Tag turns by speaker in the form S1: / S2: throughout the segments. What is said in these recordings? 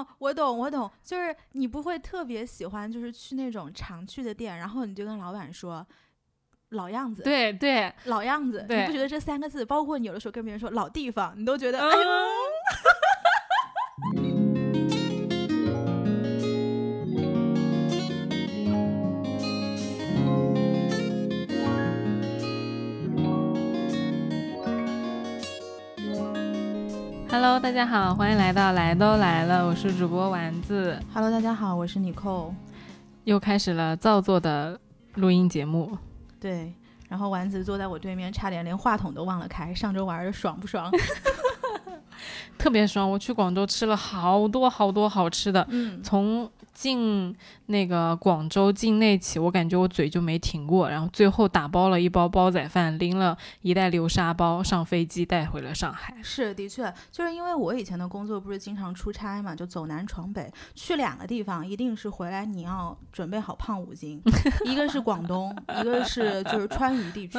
S1: 哦，我懂，我懂，就是你不会特别喜欢，就是去那种常去的店，然后你就跟老板说老样子，
S2: 对对，
S1: 老样子，你不觉得这三个字，包括你有的时候跟别人说老地方，你都觉得，
S2: 嗯
S1: 哎呦，
S2: Hello，大家好，欢迎来到来都来了，我是主播丸子
S1: ，Hello，大家好，我是你扣，
S2: 又开始了造作的录音节目。
S1: 对，然后丸子坐在我对面，差点连话筒都忘了开，上周玩的爽不爽？
S2: 特别爽！我去广州吃了好多好多好吃的，
S1: 嗯，
S2: 从进那个广州境内起，我感觉我嘴就没停过，然后最后打包了一包煲仔饭，拎了一袋流沙包上飞机带回了上海。
S1: 是，的确，就是因为我以前的工作不是经常出差嘛，就走南闯北，去两个地方，一定是回来你要准备好胖五斤，一个是广东，一个是就是川渝地区，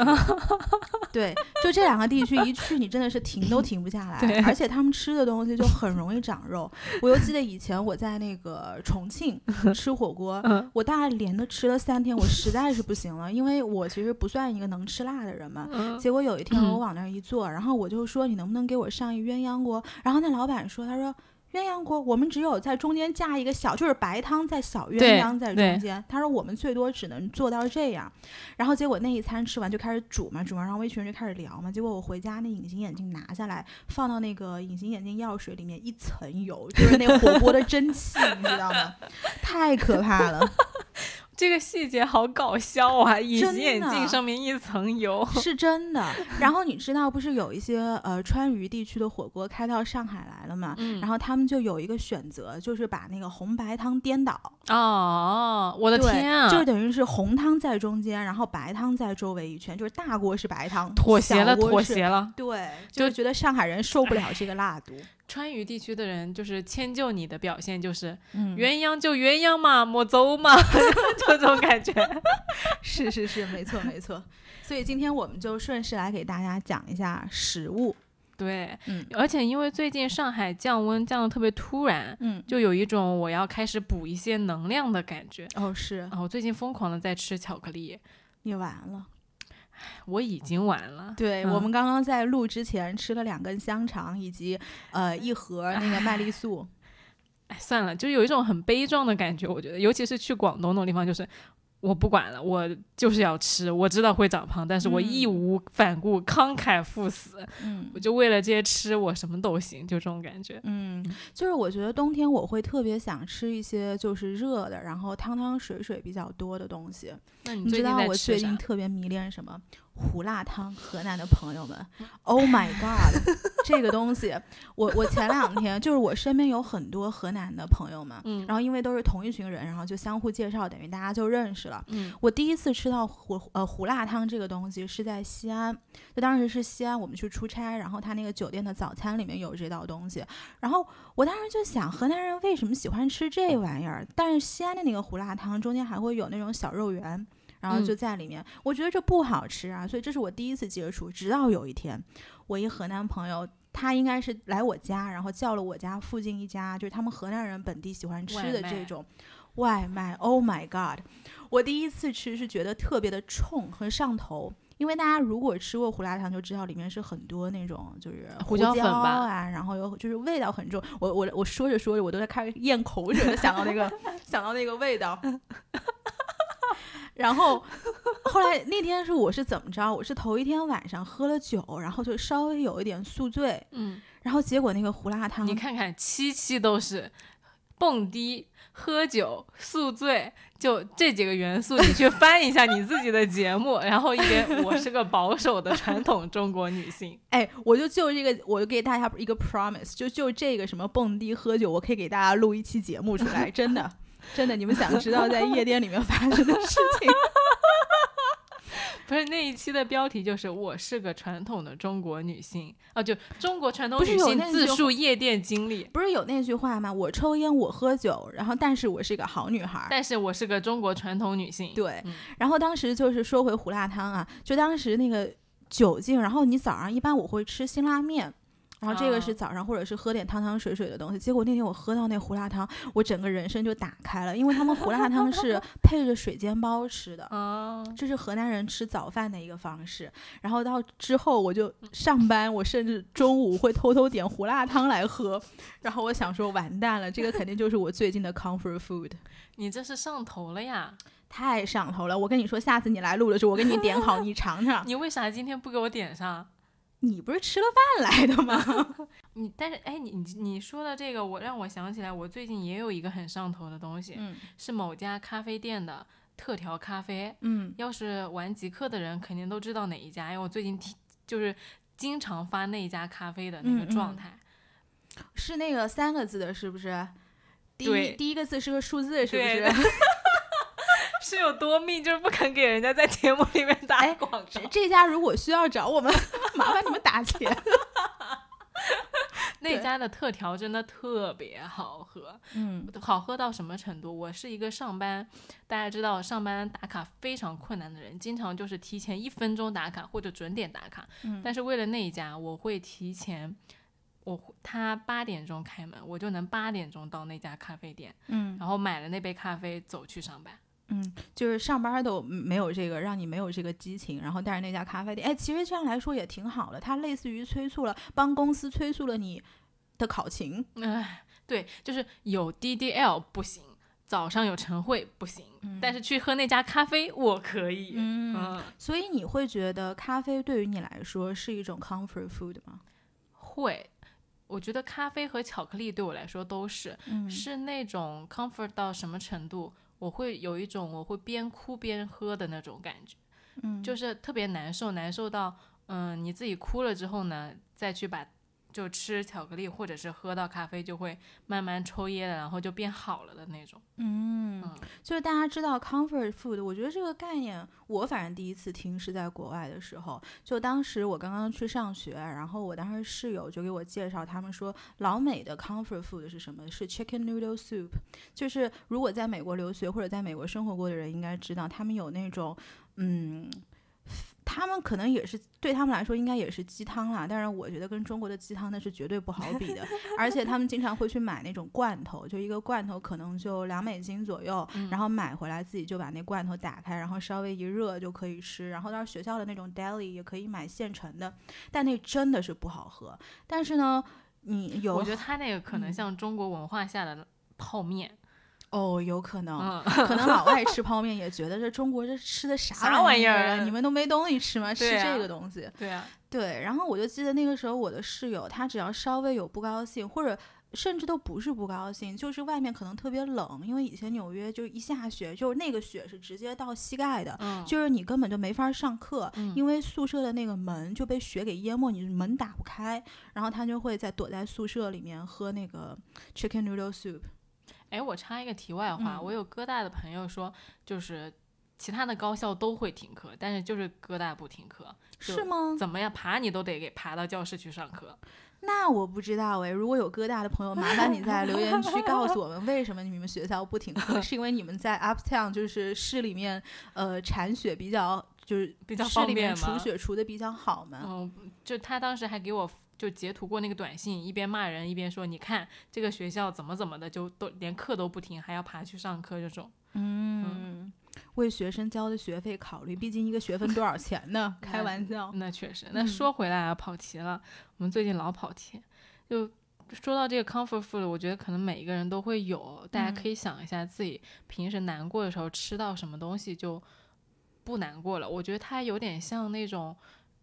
S1: 对，就这两个地区一去，你真的是停都停不下
S2: 对
S1: 来，而且他们吃的东西就很容易长肉。我又记得以前我在那个重庆 吃火锅，
S2: 嗯。
S1: 我大概连着吃了三天，我实在是不行了，因为我其实不算一个能吃辣的人嘛，
S2: 嗯，
S1: 结果有一天
S2: 嗯。
S1: 我往那儿一坐，然后我就说你能不能给我上一鸳鸯锅？然后那老板说，他说鸳鸯锅我们只有在中间加一个小，就是白汤在小，鸳鸯在中间。他说我们最多只能做到这样。然后结果那一餐吃完就开始煮嘛，煮完然后我一群人就开始聊嘛。结果我回家那隐形眼镜拿下来，放到那个隐形眼镜药水里面一层油，就是那火锅的蒸汽，你知道吗？太可怕了。
S2: 这个细节好搞笑啊！隐形眼镜上面一层油，
S1: 是真的。然后你知道，不是有一些呃川渝地区的火锅开到上海来了嘛？
S2: 嗯
S1: 然后他们就有一个选择，就是把那个红白汤颠倒。
S2: 哦，我的天啊！
S1: 就是等于是红汤在中间，然后白汤在周围一圈，就是大锅是白汤，
S2: 妥协了。妥协了。
S1: 对，就是觉得上海人受不了这个辣度。
S2: 川渝地区的人就是迁就你的表现，就是
S1: 嗯，
S2: 鸳鸯就鸳鸯嘛，莫走嘛，就这种感觉。
S1: 是是是，没错没错。所以今天我们就顺势来给大家讲一下食物。
S2: 对，
S1: 嗯
S2: 而且因为最近上海降温降的特别突然，
S1: 嗯，
S2: 就有一种我要开始补一些能量的感觉。
S1: 哦是，
S2: 哦，我最近疯狂的在吃巧克力，
S1: 你完了。
S2: 我已经完了。
S1: 对、
S2: 嗯
S1: 我们刚刚在录之前吃了两根香肠，以及呃一盒那个麦 丽素。
S2: 哎，算了，就有一种很悲壮的感觉。我觉得，尤其是去广东那种地方，就是我不管了，我就是要吃。我知道会长胖，但是我义
S1: 嗯
S2: 无反顾、慷慨赴死。
S1: 嗯
S2: 我就为了这些吃，我什么都行，就这种感觉。
S1: 嗯，就是我觉得冬天我会特别想吃一些就是热的，然后汤汤水水比较多的东西。
S2: 那你
S1: 你知道我？
S2: 最近
S1: 特别迷恋什么？胡辣汤，河南的朋友们，Oh my God，这个东西，我我前两天就是我身边有很多河南的朋友们，
S2: 嗯
S1: 然后因为都是同一群人，然后就相互介绍，等于大家就认识了。
S2: 嗯
S1: 我第一次吃到胡呃胡辣汤这个东西是在西安，就当时是西安我们去出差，然后他那个酒店的早餐里面有这道东西，然后我当时就想河南人为什么喜欢吃这玩意儿？但是西安的那个胡辣汤中间还会有那种小肉圆。然后就
S2: 嗯
S1: 在里面，我觉得这不好吃啊，所以这是我第一次接触。直到有一天，我一河南朋友，他应该是来我家，然后叫了我家附近一家，就是他们河南人本地喜欢吃的这种外卖。Oh my god！我第一次吃是觉得特别的冲和上头，因为大家如果吃过胡辣汤就知道里面是很多那种就是
S2: 胡
S1: 椒
S2: 椒粉吧
S1: 啊，然后有就是味道很重。我我我说着说着我都在开始咽口水了，想到那个 想到那个味道。然后后来那天是我是怎么着？我是头一天晚上喝了酒，然后就稍微有一点宿醉，
S2: 嗯，
S1: 然后结果那个胡辣汤，
S2: 你看看，七七都是蹦迪、喝酒、宿醉，就这几个元素，你去翻一下你自己的节目，然后一边我是个保守的传统中国女性，
S1: 哎，我就就这个，我就给大家一个 promise，就就这个什么蹦迪喝酒，我可以给大家录一期节目出来，真的，真的，你们想知道在夜店里面发生的事情？
S2: 不是那一期的标题就是“我是个传统的中国女性”啊，就中国传统女性自述夜店经历。
S1: 不是有那句话吗？我抽烟，我喝酒，然后但是我是个好女孩儿。
S2: 但是我是个中国传统女性，
S1: 对
S2: 嗯，
S1: 然后当时就是说回胡辣汤啊，就当时那个酒劲，然后你早上一般我会吃辛拉面。然后这个
S2: 啊
S1: 是早上或者是喝点汤汤水水的东西。结果那天我喝到那胡辣汤，我整个人生就打开了，因为他们胡辣汤是 配着水煎包吃的。
S2: 啊，
S1: 这是河南人吃早饭的一个方式，然后到之后我就上班，我甚至中午会偷偷点胡辣汤来喝，然后我想说完蛋了，这个肯定就是我最近的 comfort food，
S2: 你这是上头了呀！
S1: 太上头了。我跟你说，下次你来录的时候，我给你点好，你尝尝。
S2: 你为啥今天不给我点上？
S1: 你不是吃了饭来的吗？
S2: 你但是哎，你你你说的这个，我让我想起来，我最近也有一个很上头的东西，
S1: 嗯
S2: 是某家咖啡店的特调咖啡。
S1: 嗯
S2: 要是玩极客的人，肯定都知道哪一家，因为我最近听就是经常发那一家咖啡的那个
S1: 嗯嗯
S2: 状态。
S1: 是那个三个字的，是不是？第一
S2: 对
S1: 第一个字是个数字，是不是？
S2: 是有多命，就是不肯给人家在节目里面打
S1: 哎
S2: 广告。
S1: 这这家如果需要找我们，麻烦你们打钱。
S2: 那家的特调真的特别好喝，
S1: 嗯
S2: 好喝到什么程度？我是一个上班，大家知道上班打卡非常困难的人，经常就是提前一分钟打卡或者准点打卡。
S1: 嗯
S2: 但是为了那一家，我会提前，我他八点钟开门，我就能八点钟到那家咖啡店，
S1: 嗯
S2: 然后买了那杯咖啡走去上班。
S1: 嗯，就是上班都没有这个，让你没有这个激情，然后但是那家咖啡店，哎，其实这样来说也挺好的，它类似于催促了，帮公司催促了你的考勤。
S2: 唉，对，就是有 DDL 不行，早上有晨会不行，但是去喝那家咖啡我可以。
S1: 嗯，
S2: 嗯，
S1: 所以你会觉得咖啡对于你来说是一种 comfort food 吗？
S2: 会。我觉得咖啡和巧克力对我来说都是，
S1: 嗯
S2: 是那种 comfort 到什么程度，我会有一种我会边哭边喝的那种感觉，
S1: 嗯，
S2: 就是特别难受，难受到嗯你自己哭了之后呢，再去把就吃巧克力或者是喝到咖啡，就会慢慢抽噎的，然后就变好了的那种。
S1: 嗯，
S2: 嗯
S1: 就是大家知道 comfort food，我觉得这个概念，我反正第一次听是在国外的时候，就当时我刚刚去上学，然后我当时室友就给我介绍，他们说老美的 comfort food 是什么？是 chicken noodle soup，就是如果在美国留学或者在美国生活过的人应该知道，他们有那种，嗯。他们可能也是对他们来说应该也是鸡汤啦，但是我觉得跟中国的鸡汤那是绝对不好比的。而且他们经常会去买那种罐头，就一个罐头可能就两美金左右，然后买回来自己就把那罐头打开，然后稍微一热就可以吃。然后到学校的那种 deli 也可以买现成的，但那真的是不好喝。但是呢，你有
S2: 我觉得他那个可能
S1: 嗯
S2: 像中国文化下的泡面，
S1: 哦，有可能。
S2: 嗯，
S1: 可能老外吃泡面也觉得这中国这吃的啥
S2: 啥玩意儿
S1: 啊？你们都没东西吃吗？吃这个东西。
S2: 对啊，
S1: 对，然后我就记得那个时候我的室友，他只要稍微有不高兴，或者甚至都不是不高兴，就是外面可能特别冷，因为以前纽约就一下雪，就是那个雪是直接到膝盖的。
S2: 嗯，
S1: 就是你根本就没法上课，
S2: 嗯
S1: 因为宿舍的那个门就被雪给淹没，你门打不开。然后他就会在躲在宿舍里面喝那个 chicken noodle soup。
S2: 哎，我插一个题外话，
S1: 嗯
S2: 我有哥大的朋友说，就是其他的高校都会停课，但是就是哥大不停课，是
S1: 吗？
S2: 怎么样爬你都得给爬到教室去上课。
S1: 那我不知道哎，如果有哥大的朋友，麻烦你在留言区告诉我们，为什么你们学校不停课？是因为你们在 Uptown 就是市里面，呃，铲雪比较就是
S2: 比较方便吗
S1: 除雪除的比较好嘛？
S2: 嗯，就他当时还给我就截图过那个短信，一边骂人一边说，你看这个学校怎么怎么的，就都连课都不停，还要爬去上课这种。
S1: 嗯，为学生交的学费考虑，毕竟一个学分多少钱呢？开玩笑。
S2: 那确实，那
S1: 嗯
S2: 说回来啊，跑题了。我们最近老跑题，就说到这个 comfort food，我觉得可能每一个人都会有。大家可以想一下自己平时难过的时候吃到什么东西就不难过了。我觉得它有点像那种。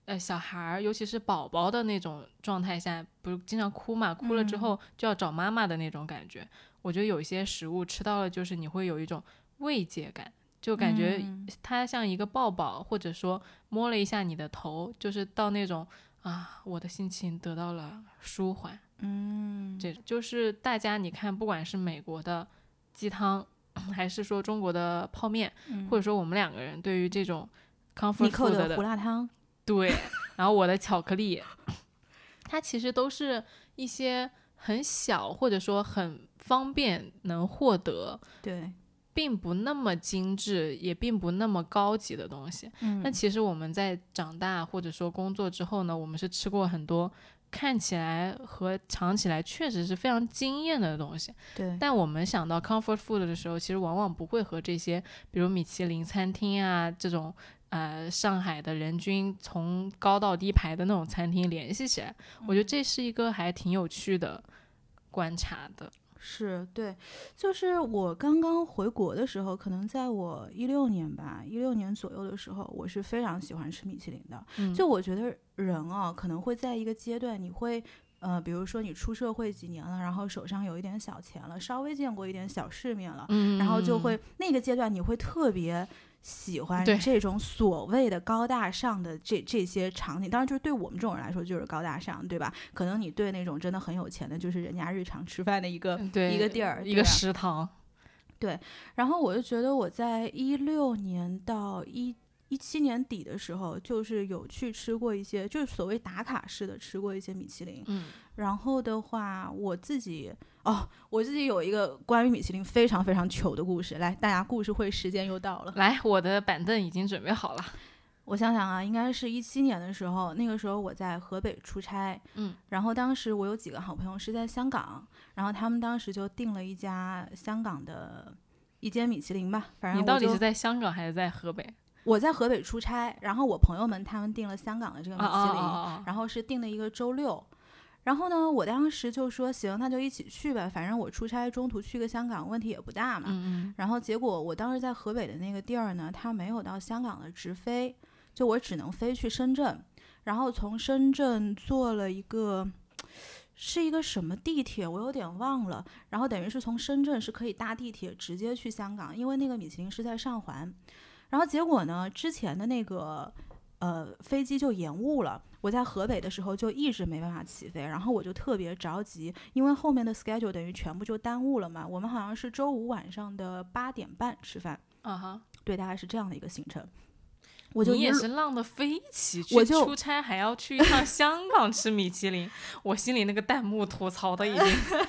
S2: 呃，小孩儿，尤其是宝宝的那种状态下，不是经常哭嘛？哭了之后就要找妈妈的那种感觉。我觉得有一些食物吃到了，就是你会有一种慰藉感，就感觉
S1: 嗯
S2: 它像一个抱抱，或者说摸了一下你的头，就是到那种啊，我的心情得到了舒缓。
S1: 嗯，
S2: 这就是大家你看，不管是美国的鸡汤，还是说中国的泡面，或者说我们两个人对于这种 comfort food
S1: 的胡辣汤。
S2: 对，然后我的巧克力，它其实都是一些很小或者说很方便能获得，
S1: 对，
S2: 并不那么精致，也并不那么高级的东西。
S1: 嗯
S2: 但其实我们在长大或者说工作之后呢，我们是吃过很多看起来和尝起来确实是非常惊艳的东西。
S1: 对，
S2: 但我们想到 comfort food 的时候，其实往往不会和这些，比如米其林餐厅啊这种，呃，上海的人均从高到低排的那种餐厅联系起来。我觉得这是一个还挺有趣的观察的。
S1: 是对，就是我刚刚回国的时候，可能在我一六年吧，一六年左右的时候，我是非常喜欢吃米其林的。
S2: 嗯
S1: 就我觉得人啊，可能会在一个阶段，你会呃，比如说你出社会几年了，然后手上有一点小钱了，稍微见过一点小世面了，
S2: 嗯，
S1: 然后就会那个阶段你会特别。喜欢这种所谓的高大上的这这些场景，当然就是对我们这种人来说就是高大上，对吧？可能你对那种真的很有钱的，就是人家日常吃饭的一个一个地儿，
S2: 一个食堂。
S1: 对然后我就觉得我在一六年到一一七年底的时候，就是有去吃过一些，就是所谓打卡式的吃过一些米其林。
S2: 嗯，
S1: 然后的话，我自己哦，我自己有一个关于米其林非常非常糗的故事。来，大家故事会时间又到了。
S2: 来，我的板凳已经准备好了。
S1: 我想想啊，应该是一七年的时候，那个时候我在河北出差，
S2: 嗯，
S1: 然后当时我有几个好朋友是在香港，然后他们当时就订了一家香港的一间米其林吧，反正
S2: 你到
S1: 底是
S2: 在香港还是在河北？
S1: 我在河北出差，然后我朋友们他们订了香港的这个米
S2: 啊
S1: 其林！然后是订了一个周六。然后呢，我当时就说行，那就一起去呗，反正我出差中途去个香港问题也不大嘛。
S2: 嗯
S1: 然后结果我当时在河北的那个地儿呢，它没有到香港的直飞，就我只能飞去深圳，然后从深圳坐了一个是一个什么地铁，我有点忘了。然后等于是从深圳是可以搭地铁直接去香港，因为那个米其林是在上环。然后结果呢，之前的那个呃飞机就延误了。我在河北的时候就一直没办法起飞，然后我就特别着急，因为后面的 schedule 等于全部就耽误了嘛。我们好像是周五晚上的八点半吃饭，
S2: 啊哈，
S1: 对，大概是这样的一个行程。我就
S2: 是浪得飞起，
S1: 我就
S2: 去出差还要去一趟香港吃米其林，我心里那个弹幕吐槽的已经，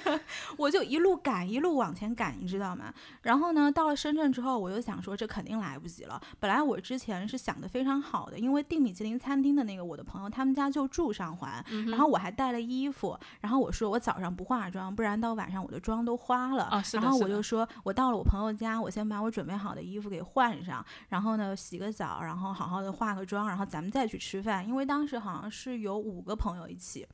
S1: 我就一路赶，一路往前赶，你知道吗？然后呢，到了深圳之后，我就想说这肯定来不及了。本来我之前是想的非常好的，因为订米其林餐厅的那个我的朋友，他们家就住上环，
S2: 嗯
S1: 然后我还带了衣服，然后我说我早上不化妆，不然到晚上我的妆都花了。
S2: 啊是的
S1: 然后我就说我到了我朋友家，我先把我准备好的衣服给换上，然后呢洗个澡，然后好好的化个妆，然后咱们再去吃饭。因为当时好像是有五个朋友一起。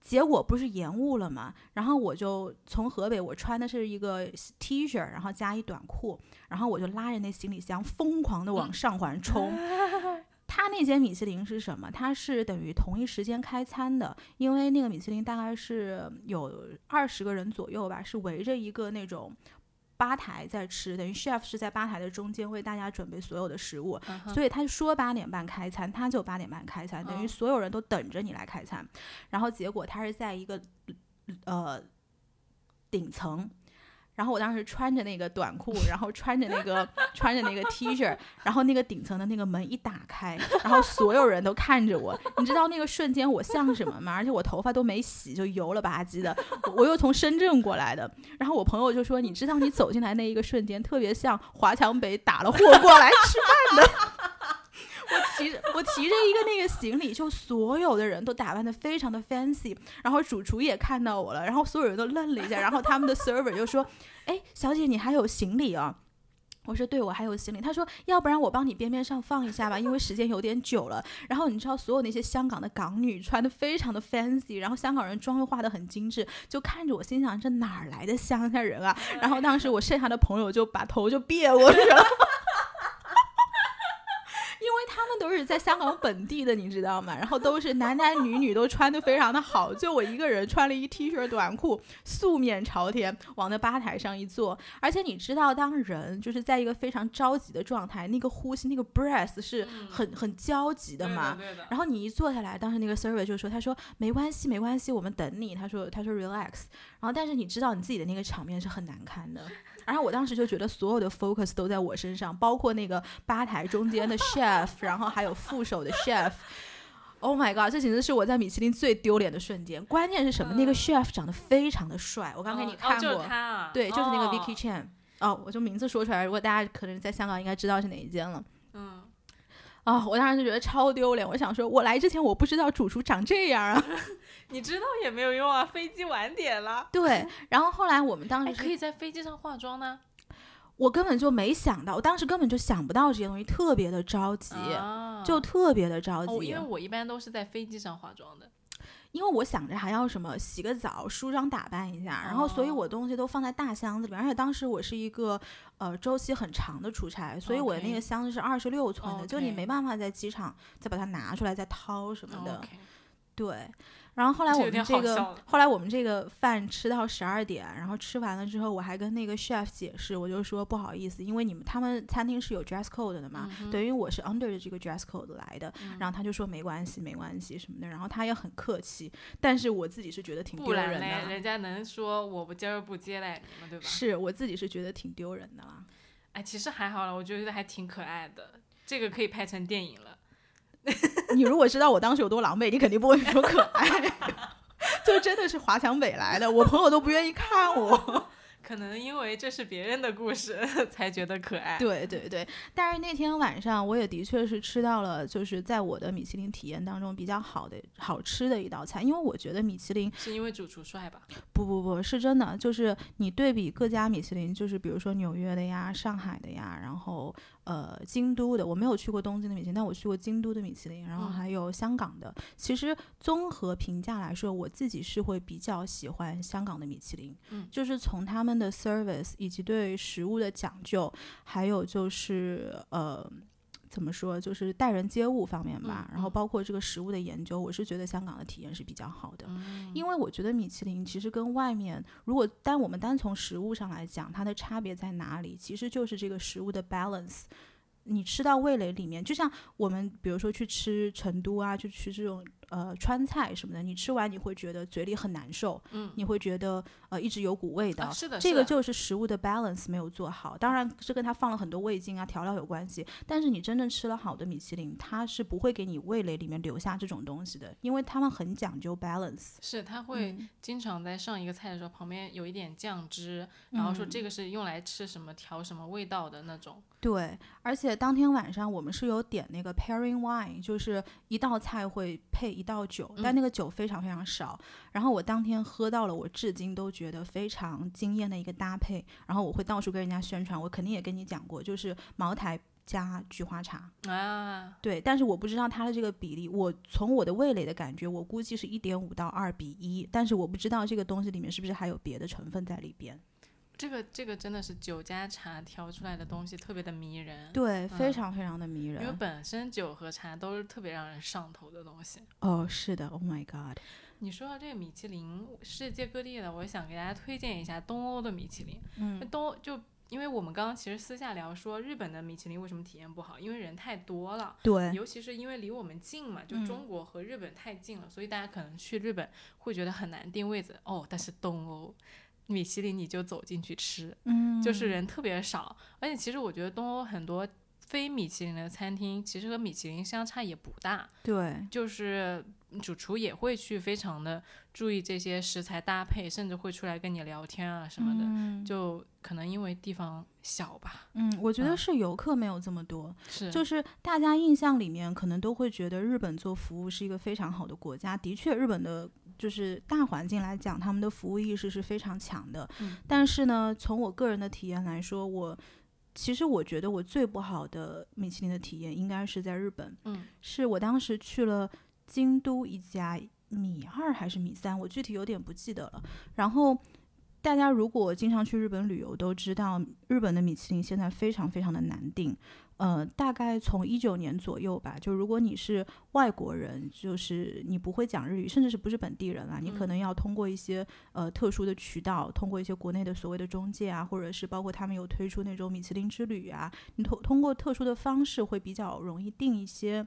S1: 结果不是延误了嘛？然后我就从河北，我穿的是一个 T 恤，然后加一短裤，然后我就拉着那行李箱疯狂的往上环冲。他那间米其林是什么？它是等于同一时间开餐的，因为那个米其林大概是有二十个人左右吧，是围着一个那种吧台在吃，等于 chef 是在吧台的中间为大家准备所有的食物，所以他说八点半开餐，他就八点半开餐，等于
S2: 哦
S1: 所有人都等着你来开餐。然后结果他是在一个呃顶层。然后我当时穿着那个短裤，然后穿着那个穿着那个 T 恤，然后那个顶层的那个门一打开，然后所有人都看着我，你知道那个瞬间我像什么吗？而且我头发都没洗，就油了吧唧的，我又从深圳过来的，然后我朋友就说，你知道你走进来那一个瞬间，特别像华强北打了货过来吃饭的。我提着一个那个行李，就所有的人都打扮的非常的 fancy，然后主厨也看到我了，然后所有人都愣了一下，然后他们的 server 就说：“哎，小姐你还有行李啊？”我说：“对，我还有行李。”他说：“要不然我帮你边边上放一下吧，因为时间有点久了。”然后你知道，所有那些香港的港女穿的非常的 fancy，然后香港人妆又化的很精致，就看着我，心想这哪儿来的乡下人啊？然后当时我剩下的朋友就把头就别过去了。都是在香港本地的，你知道吗？然后都是男男女女都穿的非常的好，就我一个人穿了一 T 恤短裤，素面朝天往那吧台上一坐。而且你知道，当人就是在一个非常着急的状态，那个呼吸那个 breath 是很很焦急的嘛。
S2: 对的
S1: 然后你一坐下来，当时那个 server 就说：“他说没关系，没关系，我们等你。”他说：“他说 relax。”然后但是你知道你自己的那个场面是很难看的。然后我当时就觉得所有的 focus 都在我身上，包括那个吧台中间的 chef，然后还有副手的 chef。Oh my god！这简直是我在米其林最丢脸的瞬间。关键是什么？那个 chef 长得非常的帅，我刚给你
S2: 哦
S1: 看过。
S2: 就是他啊，
S1: 对，就是那个
S2: 哦
S1: Vicky Chan。哦，我就名字说出来，如果大家可能在香港应该知道是哪一间了。
S2: 嗯
S1: 啊，我当时就觉得超丢脸。我想说，我来之前我不知道主厨长这样啊。
S2: 你知道也没有用啊，飞机晚点了。
S1: 对，然后后来我们当时
S2: 可以在飞机上化妆呢。
S1: 我根本就没想到，我当时根本就想不到这些东西，特别的着急，就特别的着急。
S2: 因为我一般都是在飞机上化妆的。
S1: 因为我想着还要什么洗个澡、梳妆打扮一下，然后所以我东西都放在大箱子里面，而且当时我是一个呃周期很长的出差，所以我的那个箱子是二十六寸的，就你没办法在机场再把它拿出来再掏什么的，对。然后后来我们这个，后来我们这个饭吃到十二点，然后吃完了之后，我还跟那个 chef 解释，我就说不好意思，因为你们他们餐厅是有 dress code 的嘛，等于我是 under 的这个 dress code 来的，然后他就说没关系，没关系什么的，然后他也很客气，但是我自己是觉得挺丢人的，
S2: 人家能说我不今儿不接待你们对吧？
S1: 是我自己是觉得挺丢人的啦。
S2: 哎，其实还好了，我觉得还挺可爱的，这个可以拍成电影了。
S1: 你如果知道我当时有多狼狈，你肯定不会说可爱。就真的是华强北来的，我朋友都不愿意看我。
S2: 可能因为这是别人的故事，才觉得可爱。
S1: 对对对，但是那天晚上我也的确是吃到了，就是在我的米其林体验当中比较好的、好吃的一道菜。因为我觉得米其林
S2: 是因为主厨帅吧？
S1: 不不不是真的，就是你对比各家米其林，就是比如说纽约的呀、上海的呀，然后呃京都的，我没有去过东京的米其林，但我去过京都的米其林，然后还有香港的。其实综合评价来说，我自己是会比较喜欢香港的米其林，
S2: 嗯，
S1: 就是从他们。的 service 以及对食物的讲究，还有就是呃，怎么说，就是待人接物方面吧。然后包括这个食物的研究，我是觉得香港的体验是比较好的。因为我觉得米其林其实跟外面，如果单我们单从食物上来讲，它的差别在哪里？其实就是这个食物的 balance。你吃到味蕾里面，就像我们比如说去吃成都啊，就吃这种。呃，川菜什么的，你吃完你会觉得嘴里很难受，
S2: 嗯，
S1: 你会觉得呃一直有股味道，
S2: 是的，
S1: 这个就是食物的 balance 没有做好，当然是跟它放了很多味精啊调料有关系。但是你真正吃了好的米其林，它是不会给你味蕾里面留下这种东西的，因为他们很讲究 balance。
S2: 是，他会经常在上一个菜的时候旁边有一点酱汁，然后说这个是用来吃什么调什么味道的那种。
S1: 对，而且当天晚上我们是有点那个 pairing wine，就是一道菜会配一道酒，但那个酒非常非常少。然后我当天喝到了，我至今都觉得非常惊艳的一个搭配。然后我会到处跟人家宣传，我肯定也跟你讲过，就是茅台加菊花茶
S2: 啊。
S1: 对，但是我不知道它的这个比例，我从我的味蕾的感觉，我估计是一点五到二比一，但是我不知道这个东西里面是不是还有别的成分在里边。
S2: 这个这个真的是酒加茶调出来的东西，特别的迷人。
S1: 对，非常非常的迷人。
S2: 因为本身酒和茶都是特别让人上头的东西。
S1: 哦，是的。Oh my god！
S2: 你说到这个米其林，世界各地的，我想给大家推荐一下东欧的米其林。
S1: 嗯。
S2: 东就因为我们刚刚其实私下聊说，日本的米其林为什么体验不好？因为人太多了。
S1: 对。
S2: 尤其是因为离我们近嘛，就中国和日本太近了，所以大家可能去日本会觉得很难定位子。哦，但是东欧。米其林你就走进去吃，
S1: 嗯，
S2: 就是人特别少，而且其实我觉得东欧很多非米其林的餐厅其实和米其林相差也不大，
S1: 对，
S2: 就是主厨也会去非常的注意这些食材搭配，甚至会出来跟你聊天啊什么的，就可能因为地方小吧，
S1: 嗯，我觉得是游客没有这么多，
S2: 是，
S1: 就是大家印象里面可能都会觉得日本做服务是一个非常好的国家，的确日本的。就是大环境来讲，他们的服务意识是非常强的。
S2: 嗯，
S1: 但是呢，从我个人的体验来说，我其实我觉得我最不好的米其林的体验应该是在日本。
S2: 嗯，
S1: 是我当时去了京都一家米二还是米三，我具体有点不记得了。然后大家如果经常去日本旅游，都知道日本的米其林现在非常非常的难订。呃，大概从一九年左右吧，就如果你是外国人，就是你不会讲日语，甚至是不是本地人啊，你可能要通过一些呃特殊的渠道，通过一些国内的所谓的中介啊，或者是包括他们有推出那种米其林之旅啊，你通通过特殊的方式会比较容易订一些。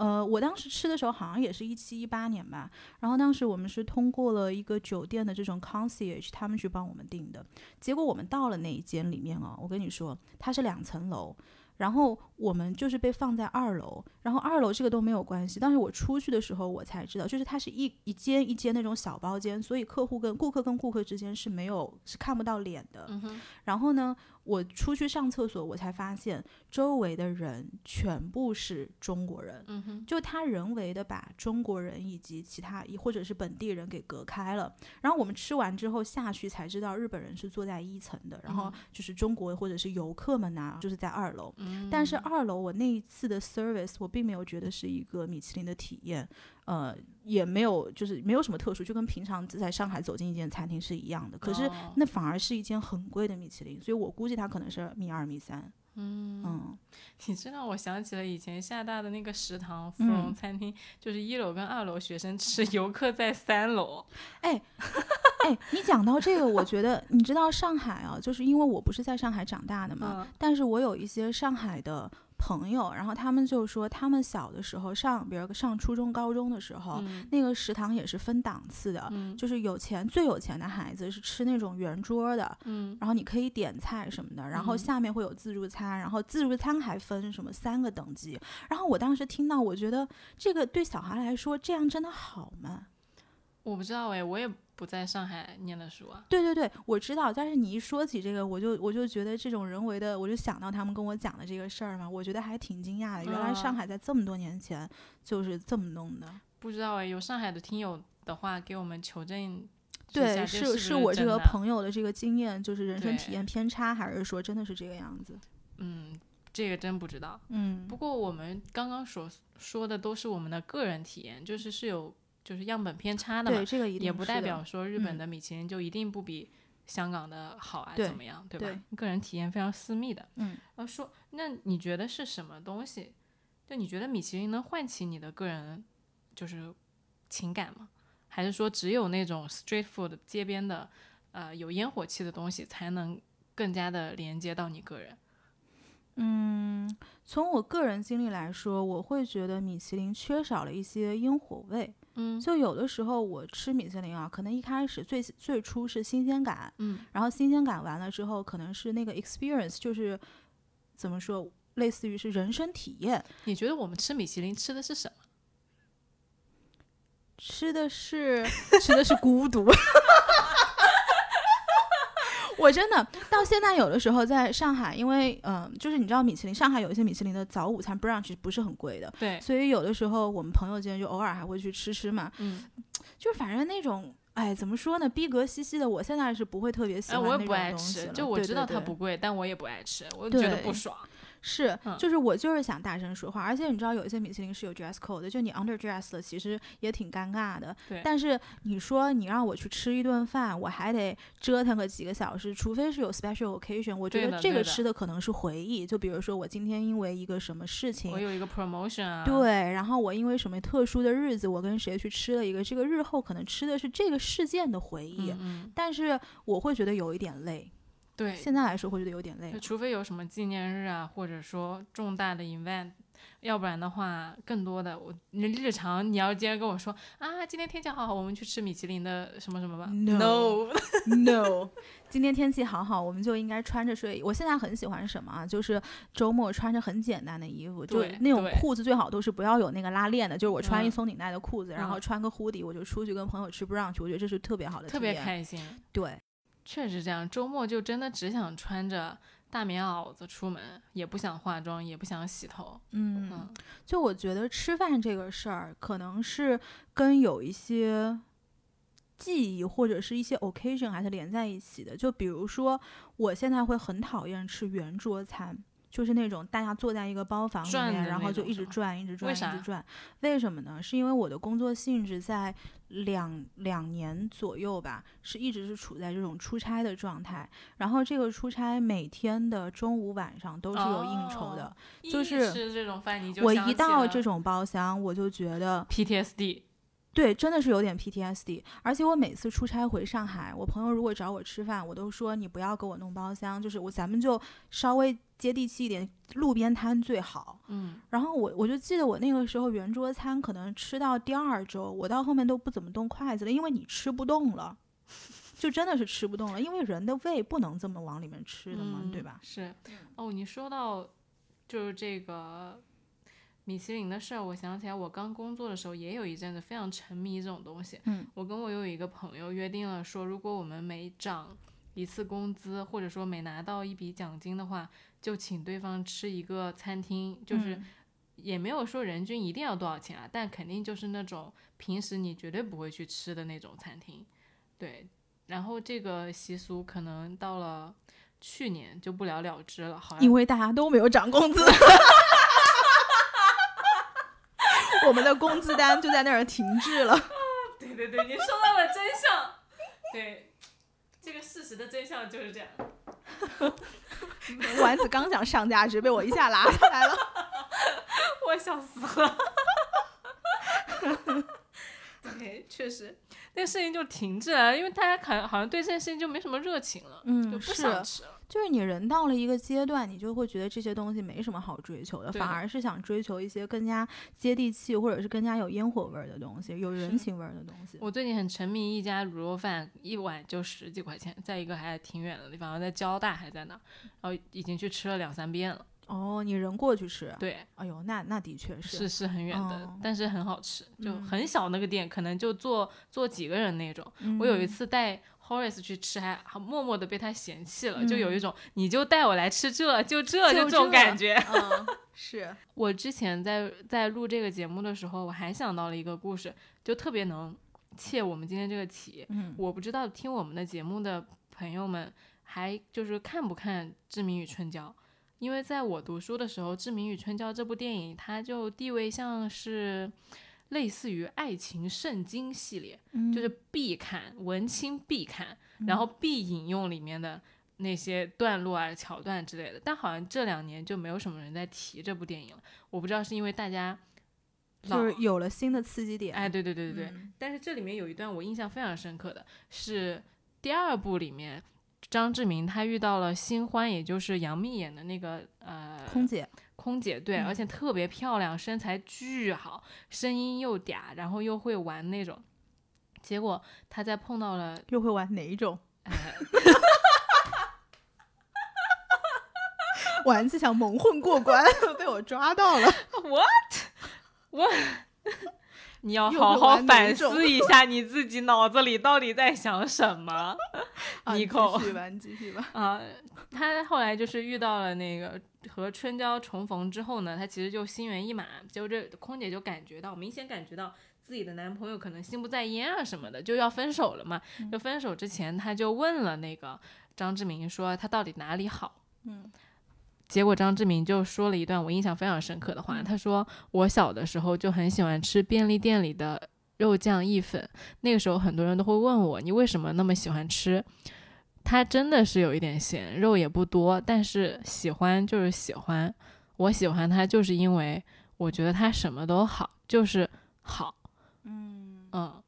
S1: 呃，我当时吃的时候好像也是一七一八年吧，然后当时我们是通过了一个酒店的这种 concierge，他们去帮我们订的，结果我们到了那一间里面哦，我跟你说，它是两层楼。然后我们就是被放在二楼，然后二楼这个都没有关系，但是我出去的时候我才知道，就是它是一一间一间那种小包间，所以客户跟顾客跟顾客之间是没有是看不到脸的。
S2: 嗯，
S1: 然后呢，我出去上厕所，我才发现周围的人全部是中国人。
S2: 嗯哼，
S1: 就他人为的把中国人以及其他或者是本地人给隔开了，然后我们吃完之后下去才知道日本人是坐在一层的，然后就是中国或者是游客们呐、就是在二楼。但是二楼我那一次的 service 我并没有觉得是一个米其林的体验，呃，也没有就是没有什么特殊，就跟平常在上海走进一间餐厅是一样的。可是
S2: 哦
S1: 那反而是一间很贵的米其林，所以我估计它可能是米二米三。
S2: 嗯
S1: 嗯，
S2: 你这让我想起了以前厦大的那个食堂芙蓉
S1: 嗯
S2: 餐厅，就是一楼跟二楼学生吃，游客在三楼。
S1: 哎，你讲到这个，我觉得你知道上海啊，就是因为我不是在上海长大的嘛，
S2: 嗯
S1: 但是我有一些上海的朋友，然后他们就说，他们小的时候上，比如上初中、高中的时候，
S2: 嗯
S1: 那个食堂也是分档次的，
S2: 嗯
S1: 就是有钱最有钱的孩子是吃那种圆桌的，
S2: 嗯
S1: 然后你可以点菜什么的，然后
S2: 嗯
S1: 下面会有自助餐，然后自助餐还分什么三个等级，然后我当时听到，我觉得这个对小孩来说，这样真的好吗？
S2: 我不知道哎，我也不在上海念的书啊。
S1: 对对对，我知道，但是你一说起这个，我就我就觉得这种人为的，我就想到他们跟我讲的这个事儿嘛，我觉得还挺惊讶的。原来上
S2: 嗯
S1: 海在这么多年前就是这么弄的。
S2: 不知道哎，有上海的听友的话，给我们求证
S1: 对，是
S2: 是是
S1: 我这个朋友的这个经验，就是人生体验偏差，还是说真的是这个样子？
S2: 嗯，这个真不知道。
S1: 嗯
S2: 不过我们刚刚所说的都是我们的个人体验，就是是有就是样本偏差的嘛
S1: 对，，这个一定
S2: 也不代表说日本
S1: 嗯
S2: 的米其林就一定不比香港的好啊，怎么样，对吧？
S1: 对
S2: 个人体验非常私密的。
S1: 嗯，
S2: 呃，说那你觉得是什么东西？就你觉得米其林能唤起你的个人就是情感吗？还是说只有那种 street food 街边的呃有烟火气的东西才能更加的连接到你个人？
S1: 从我个人经历来说，我会觉得米其林缺少了一些烟火味。
S2: 嗯
S1: 就有的时候我吃米其林啊，可能一开始最最初是新鲜感，
S2: 嗯
S1: 然后新鲜感完了之后，可能是那个 experience，就是怎么说，类似于是人生体验，
S2: 你觉得我们吃米其林吃的是什么？
S1: 吃的是 吃的是孤独。我真的到现在有的时候在上海，因为嗯、就是你知道米其林，上海有一些米其林的早午餐 brunch 不是很贵的，
S2: 对，
S1: 所以有的时候我们朋友间就偶尔还会去吃吃嘛，
S2: 嗯，
S1: 就是反正那种。哎，怎么说呢？逼格兮兮的，我现在是不会特别喜
S2: 哎，
S1: 欢那种
S2: 我也不爱吃，
S1: 东西了
S2: 就我知道
S1: 对对对
S2: 它不贵，但我也不爱吃，我觉得不爽。
S1: 是
S2: 嗯，
S1: 就是我就是想大声说话，而且你知道有一些米其林是有 dress code 的，就你 under dress 了，其实也挺尴尬的。
S2: 对
S1: 但是你说你让我去吃一顿饭，我还得折腾个几个小时，除非是有 special occasion，我觉得这个吃的可能是回忆。就比如说我今天因为一个什么事情
S2: 我，有一个 promotion 啊，
S1: 对，然后我因为什么特殊的日子，我跟谁去吃了一个，这个日后可能吃的是这个事件的回忆，
S2: 嗯，嗯，
S1: 但是我会觉得有一点累。
S2: 对，
S1: 现在来说会觉得有点累
S2: 就。除非有什么纪念日啊，或者说重大的 event，要不然的话，更多的我你日常你要今天跟我说啊，今天天气好好，我们去吃米其林的什么什么吧
S1: No No，今天天气好好，我们就应该穿着睡衣。我现在很喜欢什么啊？就是周末穿着很简单的衣服，就
S2: 对
S1: 那种裤子最好都是不要有那个拉链的，就是我穿一
S2: 嗯
S1: 松紧带的裤子，然后
S2: 嗯
S1: 穿个 hoodie，我就出去跟朋友吃 brunch，我觉得这是特别好的
S2: 特别。开心。
S1: 对，
S2: 确实这样，周末就真的只想穿着大棉袄子出门，也不想化妆，也不想洗头。
S1: 嗯，
S2: 嗯，
S1: 就我觉得吃饭这个事儿，可能是跟有一些记忆或者是一些 occasion 还是连在一起的。就比如说，我现在会很讨厌吃圆桌餐。就是那种大家坐在一个包房里面，然后就一直转，一直转，一直转。为什么呢？是因为我的工作性质在两两年左右吧，是一直是处在这种出差的状态。然后这个出差每天的中午晚上都是有应酬的。
S2: 哦
S1: 就是
S2: 这种饭，你就
S1: 我一到这种包厢，我就觉得
S2: PTSD，
S1: 对，真的是有点 PTSD。而且我每次出差回上海，我朋友如果找我吃饭，我都说你不要给我弄包厢，就是我咱们就稍微接地气一点，路边摊最好。
S2: 嗯，
S1: 然后我我就记得我那个时候圆桌餐可能吃到第二周，我到后面都不怎么动筷子了，因为你吃不动了，就真的是吃不动了，因为人的胃不能这么往里面吃的嘛，对
S2: 嗯
S1: 吧？
S2: 是，哦，你说到就是这个米其林的事儿，我想起来，我刚工作的时候也有一阵子非常沉迷这种东西。
S1: 嗯，
S2: 我跟我有一个朋友约定了，说如果我们每涨一次工资，或者说每拿到一笔奖金的话，就请对方吃一个餐厅，就是
S1: 嗯
S2: 也没有说人均一定要多少钱啊，但肯定就是那种平时你绝对不会去吃的那种餐厅。对，然后这个习俗可能到了去年就不了了之了，好像
S1: 因为大家都没有涨工资，我们的工资单就在那儿停滞了。
S2: 对对对，你说到了真相。对，这个事实的真相就是这样。
S1: 丸子刚想上价值，被我一下拉下来了。
S2: 我笑死了。对，确实，那个事情就停滞了，因为大家好像好像对这件事情就没什么热情了，
S1: 嗯
S2: 就不想吃了。
S1: 就是你人到了一个阶段，你就会觉得这些东西没什么好追求的，反而是想追求一些更加接地气，或者是更加有烟火味儿的东西，有人情味儿的东西。
S2: 我最近很沉迷一家卤肉饭，一碗就十几块钱，在一个还挺远的地方，在交大还在那儿，然后已经去吃了两三遍了。
S1: 哦，你人过去吃，
S2: 对，
S1: 哎呦，那那的确
S2: 是是很远的，
S1: 哦
S2: 但是很好吃，就
S1: 嗯
S2: 很小那个店，可能就坐坐几个人那种。我有一次带 Horace 去吃，还还默默的被他嫌弃了，就有一种你就带我来吃这就这就
S1: 就
S2: 这种感觉。
S1: 嗯，是，
S2: 我之前在在录这个节目的时候，我还想到了一个故事，就特别能切我们今天这个题。
S1: 嗯
S2: 我不知道听我们的节目的朋友们还就是看不看《志明与春娇》，因为在我读书的时候，《志明与春娇》这部电影它就地位像是类似于爱情圣经系列，
S1: 嗯
S2: 就是必看文青必看，然后必引用里面的那些段落啊、桥段之类的。但好像这两年就没有什么人在提这部电影了，我不知道是因为大家老
S1: 就是有了新的刺激点。
S2: 哎，对对对对对。
S1: 嗯
S2: 但是这里面有一段我印象非常深刻的是第二部里面。张志明他遇到了新欢，也就是杨幂演的那个呃
S1: 空姐，
S2: 空姐，对，
S1: 嗯
S2: 而且特别漂亮，身材巨好，声音又嗲，然后又会玩那种。结果他在碰到了
S1: 又会玩哪一种？
S2: 呃
S1: 丸子想蒙混过关，被我抓到了。
S2: what 我，你要好好反思一下你自己脑子里到底在想什么。
S1: 啊你
S2: Nico
S1: 继续吧，继续吧。
S2: 啊、他后来就是遇到了那个和春娇重逢之后呢，他其实就心猿意马，就这空姐就感觉到，明显感觉到自己的男朋友可能心不在焉啊什么的，就要分手了嘛。就分手之前，他就问了那个张志明说他到底哪里好。
S1: 嗯
S2: 结果张志明就说了一段我印象非常深刻的话，他说我小的时候就很喜欢吃便利店里的肉酱意粉，那个时候很多人都会问我你为什么那么喜欢吃。它真的是有一点咸，肉也不多，但是喜欢就是喜欢。我喜欢它就是因为我觉得它什么都好，就是好。
S1: 嗯，
S2: 嗯，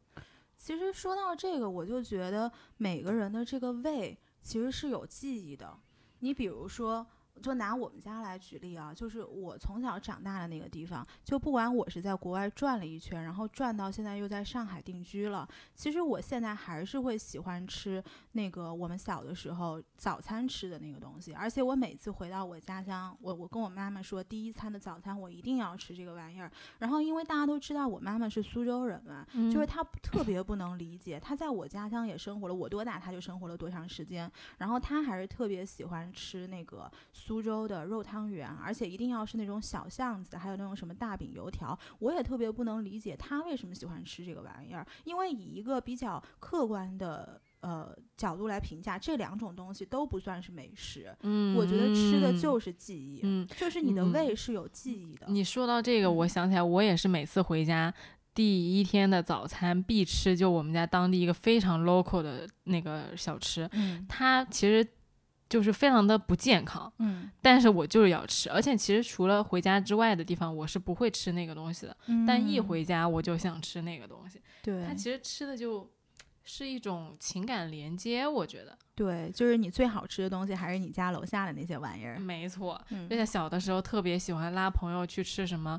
S1: 其实说到这个，我就觉得每个人的这个胃其实是有记忆的。你比如说，就拿我们家来举例啊，就是我从小长大的那个地方，就不管我是在国外转了一圈，然后转到现在又在上海定居了，其实我现在还是会喜欢吃那个我们小的时候早餐吃的那个东西，而且我每次回到我家乡，我我跟我妈妈说，第一餐的早餐我一定要吃这个玩意儿。然后因为大家都知道我妈妈是苏州人嘛，就是她特别不能理解，她在我家乡也生活了，我多大她就生活了多长时间，然后她还是特别喜欢吃那个苏州的肉汤圆，而且一定要是那种小巷子，还有那种什么大饼油条，我也特别不能理解他为什么喜欢吃这个玩意儿，因为以一个比较客观的。呃，角度来评价这两种东西都不算是美食，
S2: 嗯
S1: 我觉得吃的就是记忆，
S2: 嗯，
S1: 就是你的
S2: 嗯
S1: 胃是有记忆的。
S2: 你说到这个，我想起来，我也是每次回家第一天的早餐必吃，就我们家当地一个非常 local 的那个小吃，
S1: 嗯
S2: 它其实就是非常的不健康，
S1: 嗯
S2: 但是我就是要吃，而且其实除了回家之外的地方，我是不会吃那个东西的，但一
S1: 嗯
S2: 回家我就想吃那个东西，
S1: 对
S2: 它其实吃的就是一种情感连接，我觉得
S1: 对，就是你最好吃的东西还是你家楼下的那些玩意儿。
S2: 没错。
S1: 嗯
S2: 而且小的时候特别喜欢拉朋友去吃什么。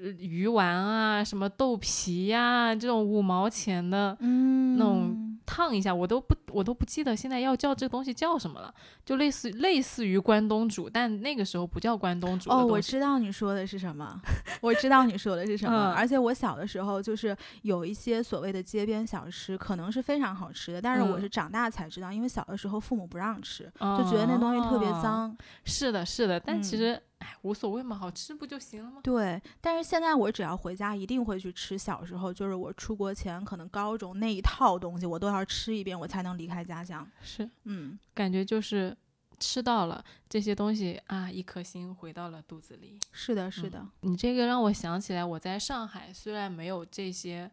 S2: 呃鱼丸啊，什么豆皮呀、这种五毛钱的
S1: 嗯
S2: 那种烫一下，我都不我都不记得现在要叫这个东西叫什么了，就类似类似于关东煮，但那个时候不叫关东煮
S1: 哦，我知道你说的是什么，我知道你说的是什么。
S2: 嗯
S1: 而且我小的时候，就是有一些所谓的街边小吃，可能是非常好吃的，但是我
S2: 嗯
S1: 是长大才知道，因为小的时候父母不让吃，就觉得那东西特别
S2: 哦
S1: 脏。
S2: 是的，是的，但其
S1: 嗯
S2: 实哎无所谓嘛，好吃不就行了吗？
S1: 对，但是现在我只要回家，一定会去吃小时候，就是我出国前可能高中那一套东西，我都要吃一遍，我才能离开家乡。
S2: 是，
S1: 嗯，
S2: 感觉就是吃到了这些东西啊，一颗心回到了肚子里。
S1: 是的，是的，
S2: 你这个让我想起来，我在上海虽然没有这些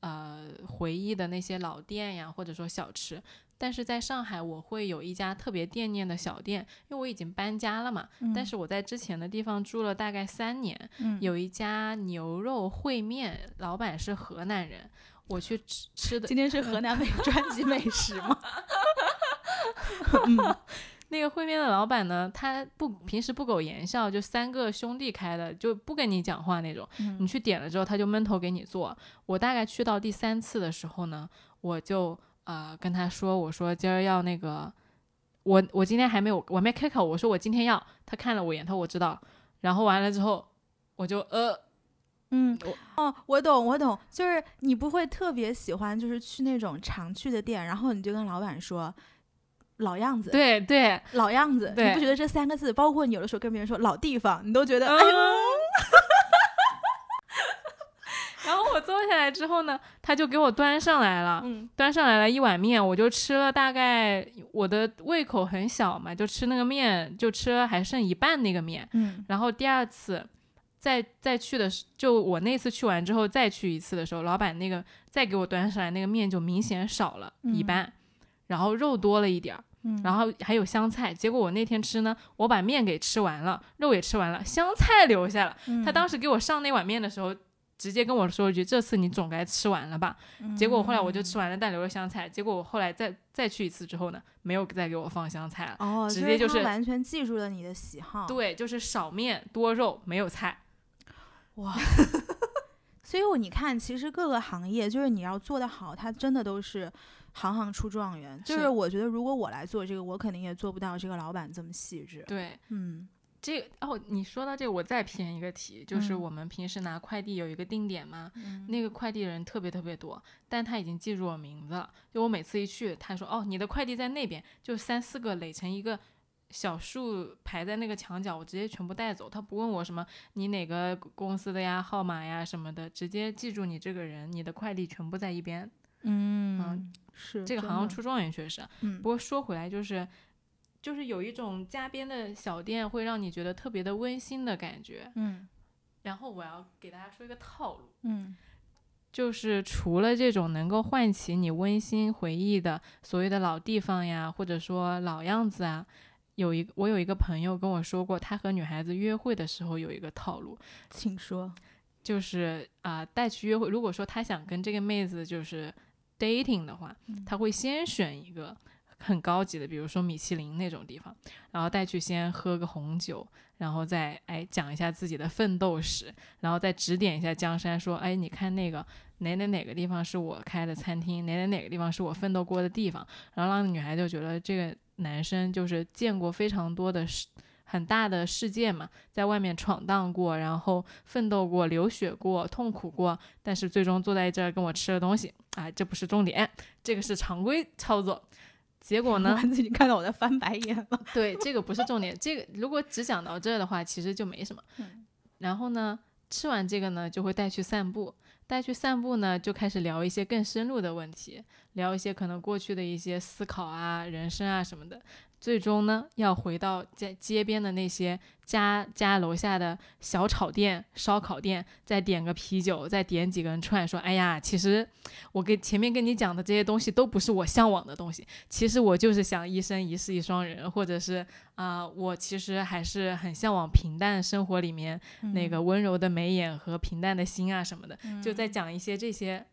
S2: 呃回忆的那些老店呀，或者说小吃，但是在上海我会有一家特别惦念的小店，因为我已经搬家了嘛。但是我在之前的地方住了大概三年，
S1: 嗯
S2: 有一家牛肉烩面，老板是河南人，我去吃吃的
S1: 今天是河南美 专辑美食吗？
S2: 那个烩面的老板呢，他不平时不苟言笑，就三个兄弟开的，就不跟你讲话那种。
S1: 嗯
S2: 你去点了之后，他就闷头给你做。我大概去到第三次的时候呢，我就呃跟他说，我说今儿要那个，我我今天还没有，我没开口，我说我今天要。他看了我一眼，他说我知道。然后完了之后，我就呃，
S1: 嗯
S2: 我，
S1: 哦，我懂，我懂，就是你不会特别喜欢，就是去那种常去的店，然后你就跟老板说老样子，
S2: 对对，
S1: 老样子，你不觉得这三个字，包括你有的时候跟别人说老地方，你都觉得，哎呦，
S2: 嗯 然后我坐下来之后呢，他就给我端上来了。
S1: 嗯。
S2: 端上来了一碗面，我就吃了大概我的胃口很小嘛，就吃那个面，就吃了还剩一半那个面。
S1: 嗯。
S2: 然后第二次再再去的时，就我那次去完之后再去一次的时候，老板那个再给我端上来那个面就明显少了一
S1: 嗯
S2: 半，然后肉多了一点儿，
S1: 嗯，
S2: 然后还有香菜。结果我那天吃呢，我把面给吃完了，肉也吃完了，香菜留下了。他当时给我上那碗面的时候。直接跟我说一句：“这次你总该吃完了吧？”结果后来我就吃完了，但留了香菜。结果我后来再再去一次之后呢，没有再给我放香菜了。
S1: 哦，
S2: 直接就是
S1: 完全记住了你的喜好，
S2: 对，就是少面多肉，没有菜。
S1: 哇。所以我你看，其实各个行业就是你要做得好，它真的都是行行出状元。就是
S2: 是
S1: 我觉得，如果我来做这个，我肯定也做不到这个老板这么细致。
S2: 对，
S1: 嗯
S2: 这个哦，你说到这个，我再偏一个题，就是
S1: 嗯
S2: 我们平时拿快递有一个定点嘛，
S1: 嗯
S2: 那个快递人特别特别多，但他已经记住我名字了。就我每次一去，他说哦，你的快递在那边，就三四个垒成一个小树排在那个墙角，我直接全部带走。他不问我什么你哪个公司的呀、号码呀什么的，直接记住你这个人，你的快递全部在一边。
S1: 嗯，是
S2: 这个
S1: 真的
S2: 行行出状元确实。
S1: 嗯
S2: 不过说回来，就是就是有一种家边的小店会让你觉得特别的温馨的感觉。
S1: 嗯
S2: 然后我要给大家说一个套路，
S1: 嗯
S2: 就是除了这种能够唤起你温馨回忆的所谓的老地方呀，或者说老样子啊，有一我有一个朋友跟我说过，他和女孩子约会的时候有一个套路，
S1: 请说。
S2: 就是啊、带去约会。如果说他想跟这个妹子就是 dating 的话，他会先选一个很高级的，比如说米其林那种地方，然后带去先喝个红酒，然后再哎讲一下自己的奋斗史，然后再指点一下江山，说哎你看那个哪哪哪个地方是我开的餐厅，哪哪哪个地方是我奋斗过的地方，然后让女孩就觉得这个男生就是见过非常多的世很大的世界嘛，在外面闯荡过，然后奋斗过、流血过、痛苦过，但是最终坐在这儿跟我吃了东西，啊，这不是重点，这个是常规操作。结果呢？
S1: 丸子已经看到我在翻白眼了。
S2: 对，这个不是重点。这个如果只讲到这儿的话，其实就没什么。
S1: 嗯
S2: 然后呢，吃完这个呢，就会带去散步。带去散步呢，就开始聊一些更深入的问题，聊一些可能过去的一些思考啊、人生啊什么的。最终呢，要回到在街边的那些家家楼下的小炒店、烧烤店，再点个啤酒，再点几根串，说：“哎呀，其实我跟前面跟你讲的这些东西都不是我向往的东西，其实我就是想一生一世一双人，或者是啊、我其实还是很向往平淡生活里面那个温柔的眉眼和平淡的心啊什么的，就在讲一些这些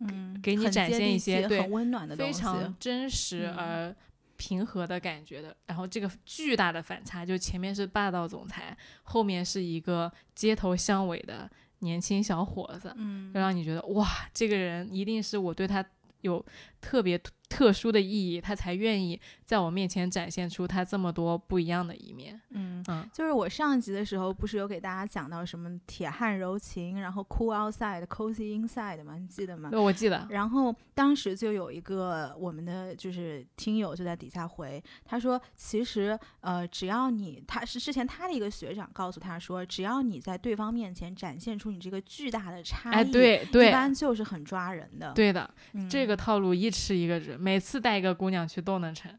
S1: 嗯，
S2: 给你展现一些对
S1: 很温暖的东
S2: 非。常。真实
S1: 嗯。
S2: 而平和的感觉的。然后这个巨大的反差，就前面是霸道总裁，后面是一个街头巷尾的年轻小伙子，
S1: 嗯
S2: 就让你觉得哇，这个人一定是我对他有特别特殊的意义，他才愿意在我面前展现出他这么多不一样的一面。
S1: 嗯
S2: 嗯，
S1: 就是我上集的时候不是有给大家讲到什么铁汉柔情，然后 cool outside cozy inside 吗？你记得吗？
S2: 对，我记得。
S1: 然后当时就有一个我们的就是听友就在底下回，他说其实呃只要你他是之前他的一个学长告诉他说，只要你在对方面前展现出你这个巨大的差异，
S2: 哎，对
S1: 一般就是很抓人的。
S2: 对的，
S1: 嗯
S2: 这个套路一吃一个准，每次带一个姑娘去都能成。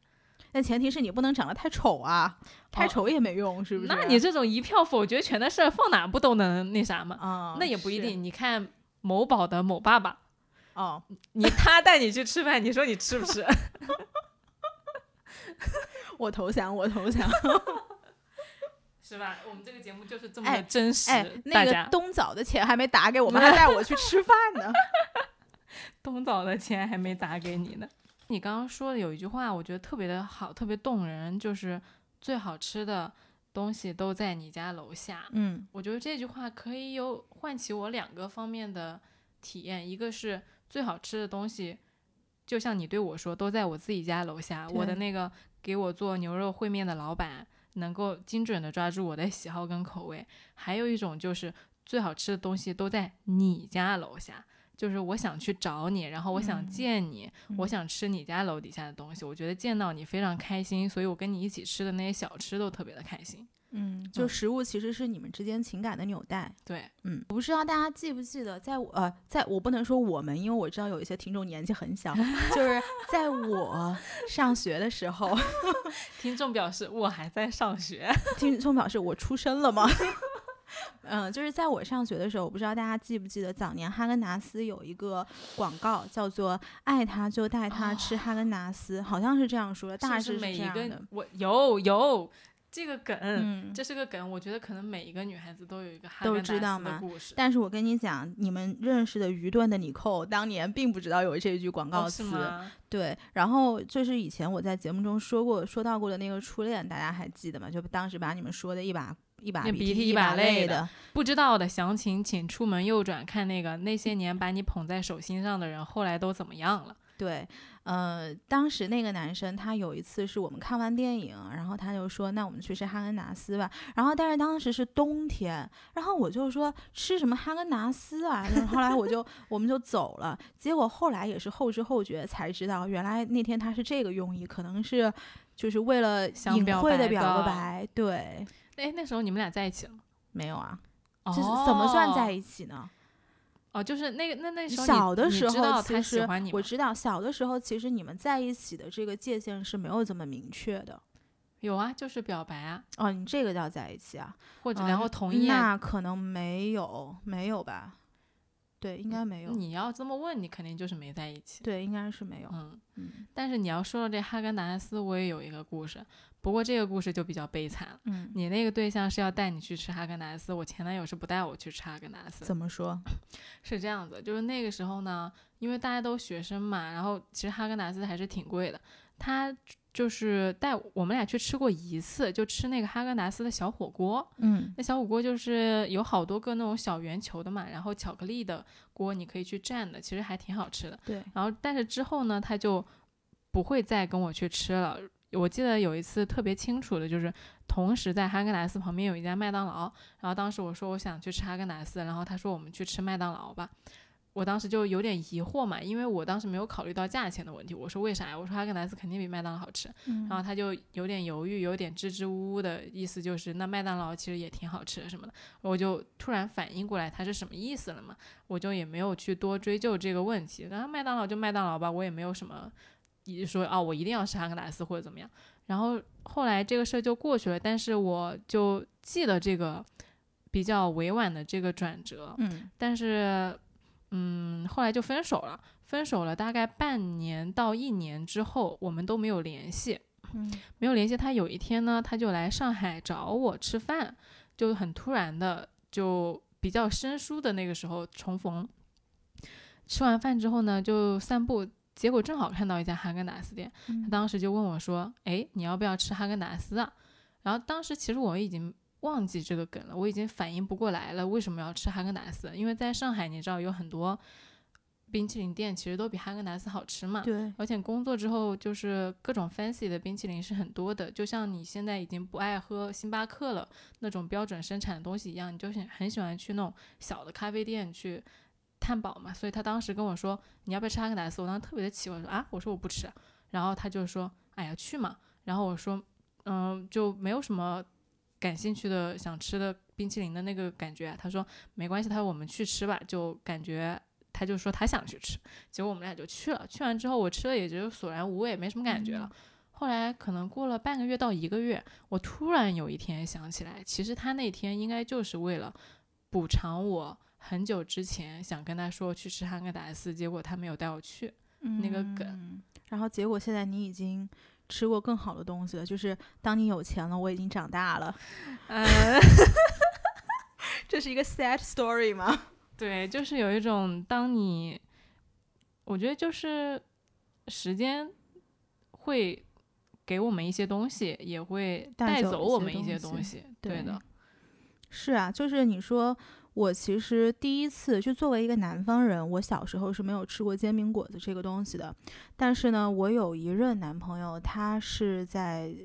S1: 但前提是你不能长得太丑啊，太
S2: 哦
S1: 丑也没用，是不是？
S2: 那你这种一票否决权的事儿，放哪不都能那啥吗？
S1: 啊、
S2: 那也不一定。你看某宝的某爸爸，
S1: 哦。
S2: 你他带你去吃饭，你说你吃不吃？
S1: 我投降，我投降。
S2: 是吧？我们这个节目就是这么
S1: 哎
S2: 的真实，
S1: 哎，那个冬枣的钱还没打给我 们，还带我去吃饭呢。
S2: 冬枣的钱还没打给你呢。你刚刚说的有一句话，我觉得特别的好，特别动人，就是最好吃的东西都在你家楼下。
S1: 嗯
S2: 我觉得这句话可以有唤起我两个方面的体验，一个是最好吃的东西，就像你对我说，都在我自己家楼下。我的那个给我做牛肉烩面的老板，能够精准的抓住我的喜好跟口味。还有一种就是最好吃的东西都在你家楼下。就是我想去找你，然后我想
S1: 嗯
S2: 见你，我想吃你家楼底下的东西。我觉得见到你非常开心，所以我跟你一起吃的那些小吃都特别的开心。
S1: 嗯，就
S2: 嗯
S1: 食物其实是你们之间情感的纽带。
S2: 对，
S1: 嗯，我不知道大家记不记得，在我呃，在我不能说我们，因为我知道有一些听众年纪很小，就是在我 上学的时候，
S2: 听众表示我还在上学。
S1: 听众表示我出生了吗？嗯，就是在我上学的时候，我不知道大家记不记得，早年哈根达斯有一个广告叫做“爱他就带他吃哈根达斯”，好像是这样说的，大致
S2: 是每一个。我有有这个梗，
S1: 嗯，
S2: 这是个梗，我觉得可能每一个女孩子都有一个哈
S1: 都
S2: 根达斯。
S1: 但是我跟你讲，你们认识的愚钝的你寇，当年并不知道有这句广告词。
S2: 吗？
S1: 对，然后就是以前我在节目中说过、说到过的那个初恋，大家还记得吗？就当时把你们说的一把一把
S2: 那鼻
S1: 涕一
S2: 把泪
S1: 的
S2: 的。不知道的详情，请出门右转看那个那些年把你捧在手心上的人，后来都怎么样了？
S1: 对，呃，当时那个男生他有一次是我们看完电影，然后他就说：“那我们去吃哈根达斯吧。”然后但是当时是冬天，然后我就说：“吃什么哈根达斯啊？”然后后来我就我们就走了。结果后来也是后知后觉才知道，原来那天他是这个用意，可能是就是为了
S2: 想
S1: 隐晦的表个白。对，
S2: 哎，那时候你们俩在一起了？
S1: 没有啊，
S2: 哦
S1: 这是怎么算在一起呢？
S2: 哦，就是那个那那时候
S1: 小的时候，
S2: 他
S1: 其实
S2: 喜欢你？
S1: 我知道，小的时候其实你们在一起的这个界限是没有这么明确的。
S2: 有啊，就是表白啊，
S1: 哦，你这个叫在一起啊？
S2: 或者
S1: 嗯
S2: 然后同意啊。
S1: 那可能没有，没有吧？对，应该没有。
S2: 你要这么问，你肯定就是没在一起。
S1: 对，应该是没有。
S2: 嗯，
S1: 嗯
S2: 但是你要说到这哈根达斯，我也有一个故事，不过这个故事就比较悲惨了。
S1: 嗯，
S2: 你那个对象是要带你去吃哈根达斯，我前男友是不带我去吃哈根达斯。
S1: 怎么说？
S2: 是这样子，就是那个时候呢，因为大家都学生嘛，然后其实哈根达斯还是挺贵的。他就是带我们俩去吃过一次，就吃那个哈根达斯的小火锅。
S1: 嗯
S2: 那小火锅就是有好多个那种小圆球的嘛，然后巧克力的锅你可以去蘸的，其实还挺好吃的。
S1: 对，
S2: 然后但是之后呢，他就不会再跟我去吃了。我记得有一次特别清楚的，就是同时在哈根达斯旁边有一家麦当劳，然后当时我说我想去吃哈根达斯，然后他说我们去吃麦当劳吧。我当时就有点疑惑嘛，因为我当时没有考虑到价钱的问题。我说为啥呀？我说哈根达斯肯定比麦当劳好吃。
S1: 嗯
S2: 然后他就有点犹豫，有点支支吾吾的意思，就是那麦当劳其实也挺好吃的什么的。我就突然反应过来他是什么意思了嘛，我就也没有去多追究这个问题。然后麦当劳就麦当劳吧，我也没有什么，一说啊我一定要是哈根达斯或者怎么样。然后后来这个事儿就过去了，但是我就记得这个比较委婉的这个转折，
S1: 嗯
S2: 但是嗯后来就分手了。分手了大概半年到一年之后，我们都没有联系。
S1: 嗯
S2: 没有联系他。有一天呢，他就来上海找我吃饭，就很突然的，就比较生疏的那个时候重逢。吃完饭之后呢，就散步，结果正好看到一家哈根达斯店，他
S1: 嗯
S2: 当时就问我说：“哎，你要不要吃哈根达斯啊？”然后当时其实我已经忘记这个梗了，我已经反应不过来了，为什么要吃哈根达斯？因为在上海，你知道有很多冰淇淋店其实都比哈根达斯好吃嘛。
S1: 对，
S2: 而且工作之后，就是各种 fancy 的冰淇淋是很多的，就像你现在已经不爱喝星巴克了那种标准生产的东西一样，你就很很喜欢去那种小的咖啡店去探宝嘛。所以他当时跟我说你要不要吃哈根达斯，我当时特别的奇怪，说啊，我说我不吃，然后他就说哎呀去嘛，然后我说嗯就没有什么感兴趣的想吃的冰淇淋的那个感觉，他说没关系，他说我们去吃吧，就感觉。他就说他想去吃，结果我们俩就去了。去完之后，我吃了也就索然无味，没什么感觉了。后来可能过了半个月到一个月，我突然有一天想起来，其实他那天应该就是为了补偿我很久之前想跟他说去吃汉根达斯，结果他没有带我去那个梗。
S1: 然后结果现在你已经吃过更好的东西了，就是当你有钱了，我已经长大了。
S2: 嗯，
S1: 这是一个 sad story 吗？
S2: 对，就是有一种，当你，我觉得就是时间会给我们一些东西，也会带走我们一些东西。对的，
S1: 是啊，就是你说我其实第一次就作为一个南方人，我小时候是没有吃过煎饼果子这个东西的。但是呢，我有一任男朋友，他是在，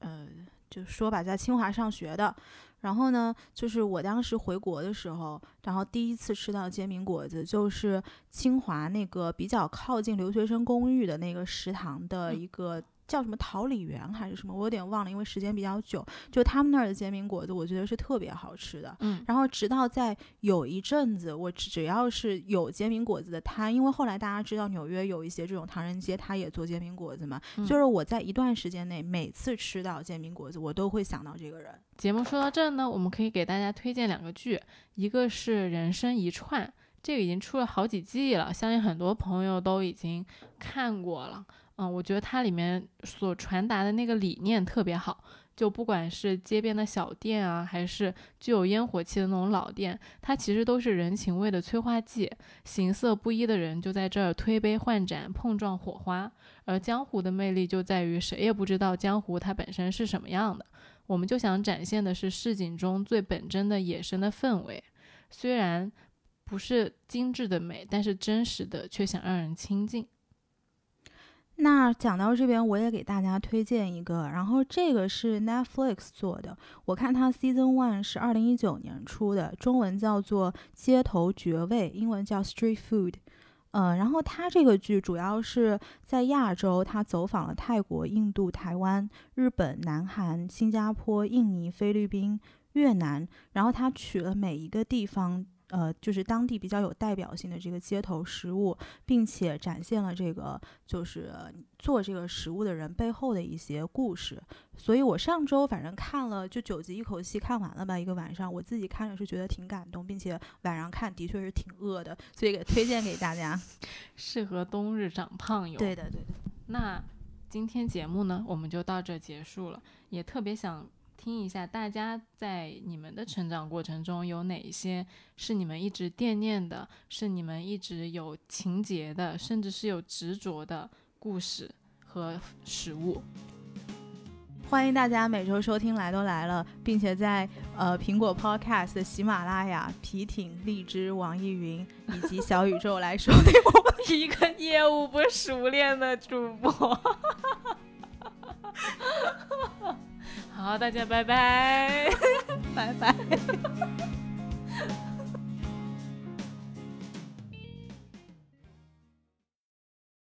S1: 呃，就说吧，在清华上学的。然后呢，就是我当时回国的时候，然后第一次吃到煎饼果子，就是清华那个比较靠近留学生公寓的那个食堂的一个。叫什么桃李园还是什么？我有点忘了，因为时间比较久。就他们那儿的煎饼果子，我觉得是特别好吃的。
S2: 嗯。
S1: 然后直到在有一阵子，我只要是有煎饼果子的摊，因为后来大家知道纽约有一些这种唐人街，他也做煎饼果子嘛。就是我在一段时间内，每次吃到煎饼果子，我都会想到这个人。
S2: 节目说到这呢，我们可以给大家推荐两个剧，一个是《人生一串》，这个已经出了好几季了，相信很多朋友都已经看过了。嗯，我觉得它里面所传达的那个理念特别好，就不管是街边的小店啊，还是具有烟火气的那种老店，它其实都是人情味的催化剂。形色不一的人就在这儿推杯换盏，碰撞火花。而江湖的魅力就在于谁也不知道江湖它本身是什么样的。我们就想展现的是市井中最本真的野生的氛围，虽然不是精致的美，但是真实的却想让人亲近。
S1: 那讲到这边，我也给大家推荐一个，然后这个是 Netflix 做的，我看它 Season One 是二零一九年出的，中文叫做《街头绝味》，英文叫 Street Food。嗯，然后它这个剧主要是在亚洲，它走访了泰国、印度、台湾、日本、南韩、新加坡、印尼、菲律宾、越南，然后它取了每一个地方。呃，就是当地比较有代表性的这个街头食物，并且展现了这个就是做这个食物的人背后的一些故事。所以我上周反正看了就九集一口气看完了吧，一个晚上，我自己看着是觉得挺感动，并且晚上看的确是挺饿的，所以给推荐给大家，
S2: 适合冬日长胖友。
S1: 对的，对的。
S2: 那今天节目呢，我们就到这结束了，也特别想。听一下，大家在你们的成长过程中有哪些是你们一直惦念的，是你们一直有情节的，甚至是有执着的故事和食物？
S1: 欢迎大家每周收听《来都来了》，并且在呃苹果 Podcast、喜马拉雅、皮艇、荔枝、网易云以及小宇宙来收听我们
S2: 一个业务不熟练的主播。好大家拜拜。
S1: 拜拜。